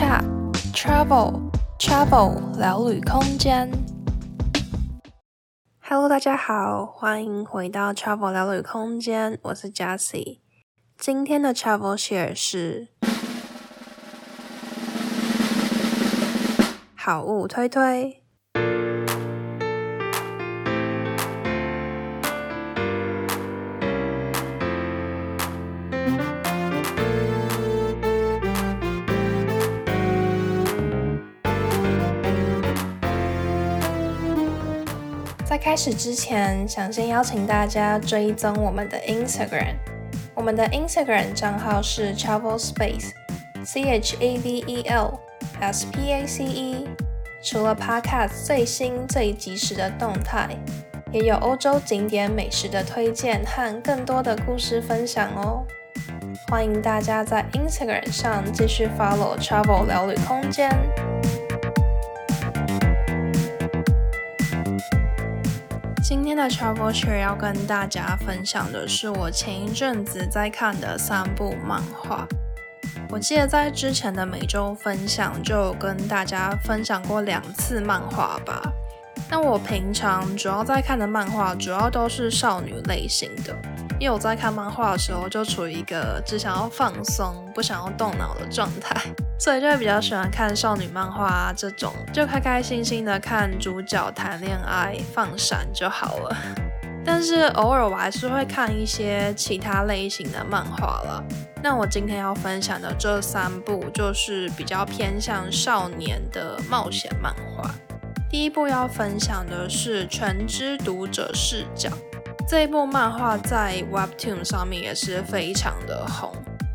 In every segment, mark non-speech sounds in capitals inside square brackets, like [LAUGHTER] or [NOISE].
Chat Travel Travel 聊旅空间。Hello，大家好，欢迎回到 Travel 聊旅空间，我是 Jessie。今天的 Travel Share 是好物推推。开始之前，想先邀请大家追踪我们的 Instagram，我们的 Instagram 账号是 Travel Space，C H A V E L S P A C E。除了 Podcast 最新最及时的动态，也有欧洲景点美食的推荐和更多的故事分享哦。欢迎大家在 Instagram 上继续 follow Travel 聊旅空间。今天的 Travel Share 要跟大家分享的是我前一阵子在看的三部漫画。我记得在之前的每周分享就跟大家分享过两次漫画吧。那我平常主要在看的漫画主要都是少女类型的，因为我在看漫画的时候就处于一个只想要放松、不想要动脑的状态，所以就会比较喜欢看少女漫画啊这种，就开开心心的看主角谈恋爱、放闪就好了。[LAUGHS] 但是偶尔我还是会看一些其他类型的漫画了。那我今天要分享的这三部就是比较偏向少年的冒险漫画。第一部要分享的是《全知读者视角》，这一部漫画在 Webtoon 上面也是非常的红。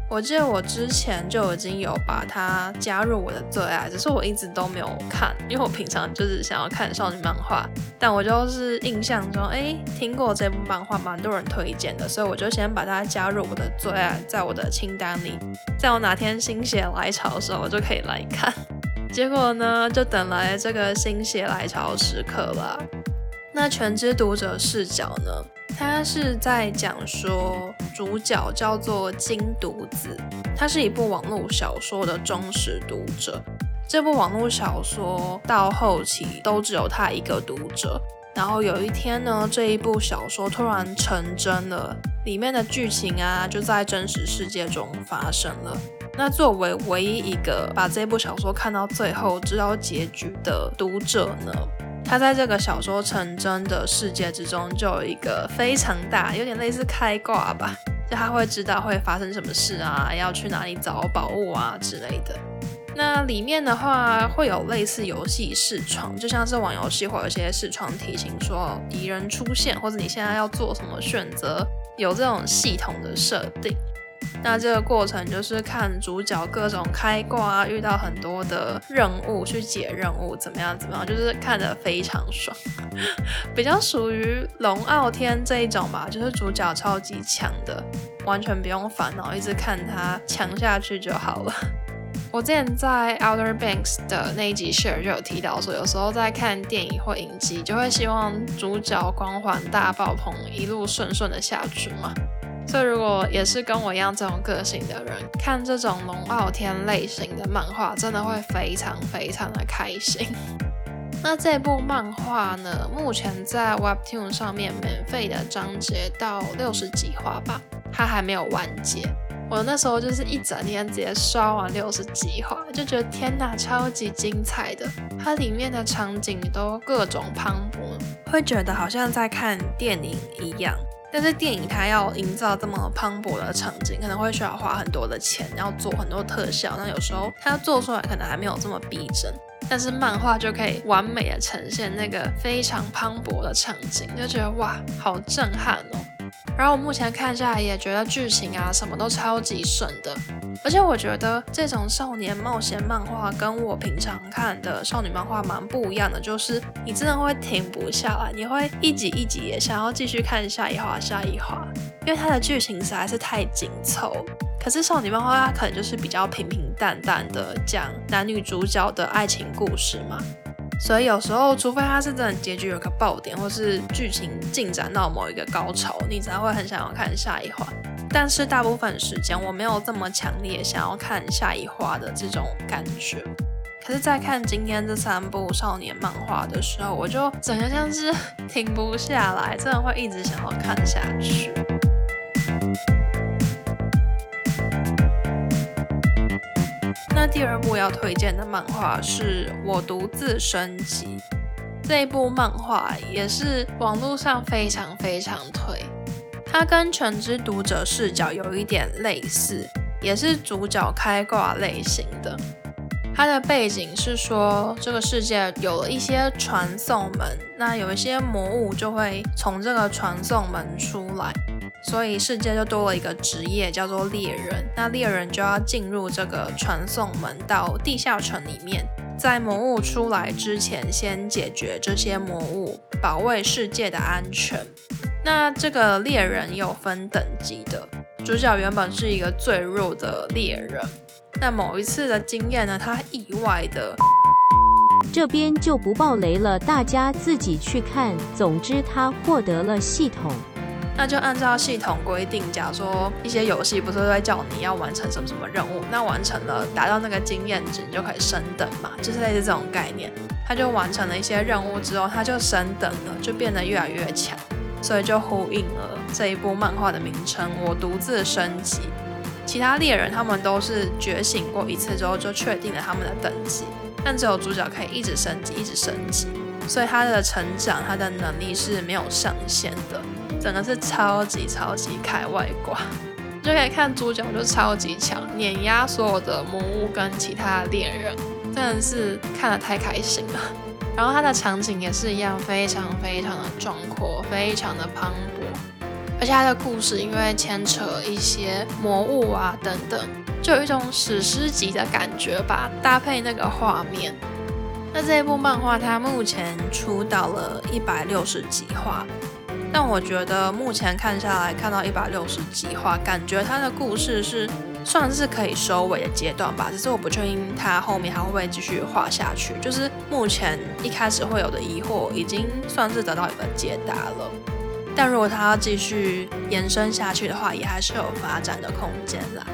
我记得我之前就已经有把它加入我的最爱，只是我一直都没有看，因为我平常就是想要看少女漫画。但我就是印象中，哎，听过这部漫画，蛮多人推荐的，所以我就先把它加入我的最爱，在我的清单里，在我哪天心血来潮的时候，我就可以来看。结果呢，就等来这个心血来潮时刻了。那全知读者视角呢，它是在讲说主角叫做金独子，他是一部网络小说的忠实读者。这部网络小说到后期都只有他一个读者。然后有一天呢，这一部小说突然成真了，里面的剧情啊就在真实世界中发生了。那作为唯一一个把这部小说看到最后知道结局的读者呢，他在这个小说成真的世界之中就有一个非常大，有点类似开挂吧，就他会知道会发生什么事啊，要去哪里找宝物啊之类的。那里面的话会有类似游戏视窗，就像是玩游戏会有一些视窗提醒说敌人出现，或者你现在要做什么选择，有这种系统的设定。那这个过程就是看主角各种开挂啊，遇到很多的任务去解任务，怎么样怎么样，就是看得非常爽，[LAUGHS] 比较属于龙傲天这一种吧，就是主角超级强的，完全不用烦恼，一直看他强下去就好了。[LAUGHS] 我之前在 Outer Banks 的那一集 share 就有提到说，有时候在看电影或影集，就会希望主角光环大爆棚，一路顺顺的下去嘛。所以，如果也是跟我一样这种个性的人，看这种龙傲天类型的漫画，真的会非常非常的开心。[LAUGHS] 那这部漫画呢，目前在 Webtoon 上面免费的章节到六十几话吧，它还没有完结。我那时候就是一整天直接刷完六十几话，就觉得天哪，超级精彩的！它里面的场景都各种磅礴，会觉得好像在看电影一样。但是电影它要营造这么磅礴的场景，可能会需要花很多的钱，要做很多特效。那有时候它做出来可能还没有这么逼真，但是漫画就可以完美的呈现那个非常磅礴的场景，就觉得哇，好震撼哦！然后我目前看下来也觉得剧情啊什么都超级顺的，而且我觉得这种少年冒险漫画跟我平常看的少女漫画蛮不一样的，就是你真的会停不下来，你会一集一集也想要继续看下一话下一话，因为它的剧情实在是太紧凑。可是少女漫画它可能就是比较平平淡淡的讲男女主角的爱情故事嘛。所以有时候，除非它是真的结局有个爆点，或是剧情进展到某一个高潮，你才会很想要看下一话。但是大部分时间，我没有这么强烈想要看下一话的这种感觉。可是，在看今天这三部少年漫画的时候，我就整个像是 [LAUGHS] 停不下来，真的会一直想要看下去。第二部要推荐的漫画是我独自升级，这一部漫画也是网络上非常非常推。它跟《全知读者视角》有一点类似，也是主角开挂类型的。它的背景是说，这个世界有了一些传送门，那有一些魔物就会从这个传送门出来。所以世界就多了一个职业，叫做猎人。那猎人就要进入这个传送门，到地下城里面，在魔物出来之前，先解决这些魔物，保卫世界的安全。那这个猎人有分等级的，主角原本是一个最弱的猎人。那某一次的经验呢，他意外的，这边就不爆雷了，大家自己去看。总之，他获得了系统。那就按照系统规定，假如说一些游戏不是在叫你要完成什么什么任务，那完成了达到那个经验值，你就可以升等嘛，就是类似这种概念。他就完成了一些任务之后，他就升等了，就变得越来越强，所以就呼应了这一部漫画的名称《我独自升级》。其他猎人他们都是觉醒过一次之后就确定了他们的等级，但只有主角可以一直升级，一直升级，所以他的成长，他的能力是没有上限的。整个是超级超级开外挂，[LAUGHS] 就可以看主角就超级强，碾压所有的魔物跟其他的猎人，真的是看得太开心了。[LAUGHS] 然后它的场景也是一样，非常非常的壮阔，非常的磅礴，而且它的故事因为牵扯一些魔物啊等等，就有一种史诗级的感觉吧，搭配那个画面。那这一部漫画它目前出到了一百六十几画。但我觉得目前看下来，看到一百六十几话，感觉他的故事是算是可以收尾的阶段吧。只是我不确定他后面还会不会继续画下去。就是目前一开始会有的疑惑，已经算是得到一个解答了。但如果他继续延伸下去的话，也还是有发展的空间啦。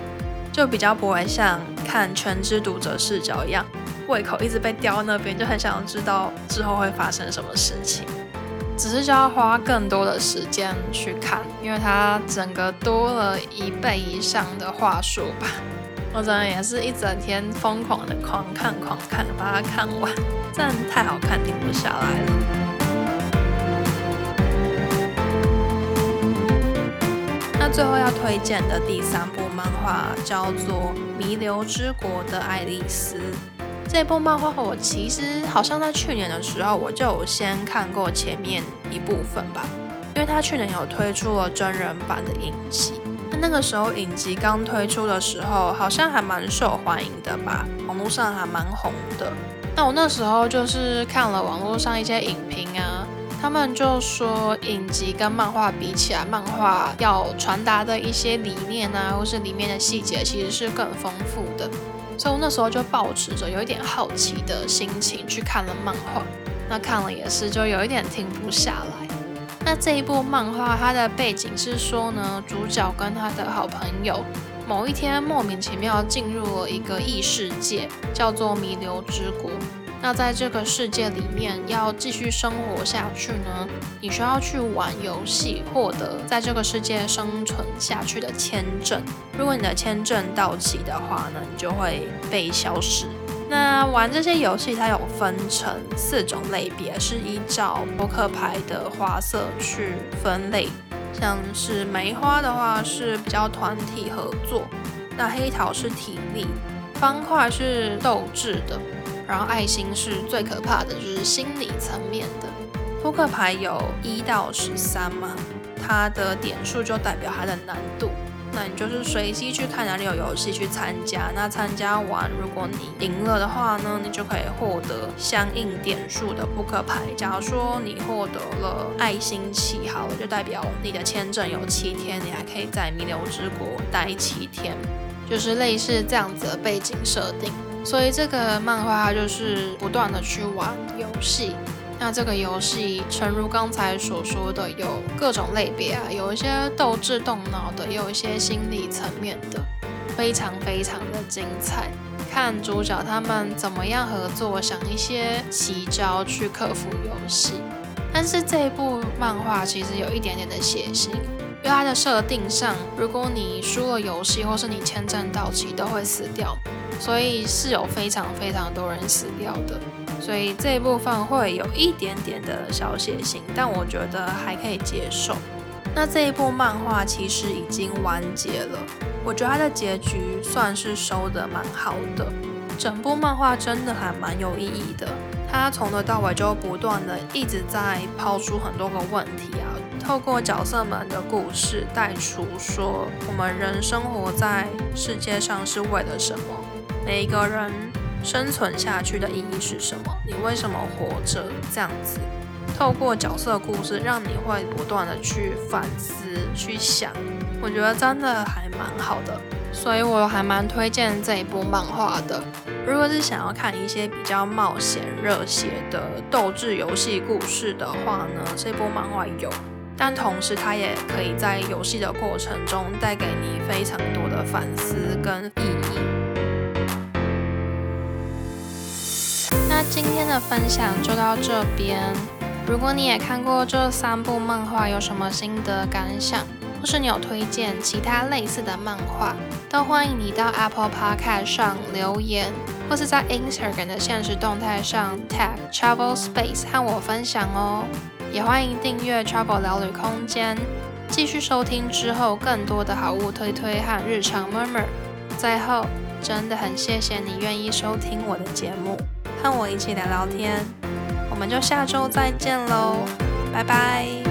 就比较不会像看《全知读者视角》一样，胃口一直被吊那边，就很想知道之后会发生什么事情。只是就要花更多的时间去看，因为它整个多了一倍以上的话术吧。[LAUGHS] 我真的也是一整天疯狂的狂看狂看，把它看完，真的太好看，停不下来了。那最后要推荐的第三部漫画叫做《弥留之国的爱丽丝》。这部漫画我其实好像在去年的时候我就有先看过前面一部分吧，因为他去年有推出了真人版的影集，那那个时候影集刚推出的时候好像还蛮受欢迎的吧，网络上还蛮红的。那我那时候就是看了网络上一些影评啊，他们就说影集跟漫画比起来，漫画要传达的一些理念啊，或是里面的细节其实是更丰富的。所以我那时候就抱持着有一点好奇的心情去看了漫画，那看了也是就有一点停不下来。那这一部漫画它的背景是说呢，主角跟他的好朋友某一天莫名其妙进入了一个异世界，叫做弥留之国。那在这个世界里面要继续生活下去呢，你需要去玩游戏，获得在这个世界生存下去的签证。如果你的签证到期的话呢，你就会被消失。那玩这些游戏，它有分成四种类别，是依照扑克牌的花色去分类。像是梅花的话是比较团体合作，那黑桃是体力，方块是斗智的。然后爱心是最可怕的，就是心理层面的。扑克牌有一到十三嘛，它的点数就代表它的难度。那你就是随机去看哪里有游戏去参加。那参加完，如果你赢了的话呢，你就可以获得相应点数的扑克牌。假如说你获得了爱心七号，就代表你的签证有七天，你还可以在弥留之国待七天，就是类似这样子的背景设定。所以这个漫画就是不断的去玩游戏。那这个游戏，诚如刚才所说的，有各种类别啊，有一些斗智动脑的，有一些心理层面的，非常非常的精彩。看主角他们怎么样合作，想一些奇招去克服游戏。但是这一部漫画其实有一点点的血腥，因为它的设定上，如果你输了游戏或是你签证到期，都会死掉，所以是有非常非常多人死掉的。所以这一部分会有一点点的小血腥，但我觉得还可以接受。那这一部漫画其实已经完结了，我觉得它的结局算是收的蛮好的。整部漫画真的还蛮有意义的，它从头到尾就不断的一直在抛出很多个问题啊，透过角色们的故事带出说我们人生活在世界上是为了什么，每一个人。生存下去的意义是什么？你为什么活着？这样子，透过角色故事，让你会不断的去反思、去想，我觉得真的还蛮好的，所以我还蛮推荐这一部漫画的。如果是想要看一些比较冒险、热血的斗智游戏故事的话呢，这部漫画有，但同时它也可以在游戏的过程中带给你非常多的反思跟意义。今天的分享就到这边。如果你也看过这三部漫画，有什么心得感想，或是你有推荐其他类似的漫画，都欢迎你到 Apple Podcast 上留言，或是在 Instagram 的限时动态上 tag Travel Space 和我分享哦。也欢迎订阅 Travel 聊旅空间，继续收听之后更多的好物推推和日常 murmur。最后，真的很谢谢你愿意收听我的节目。和我一起聊聊天，我们就下周再见喽，拜拜。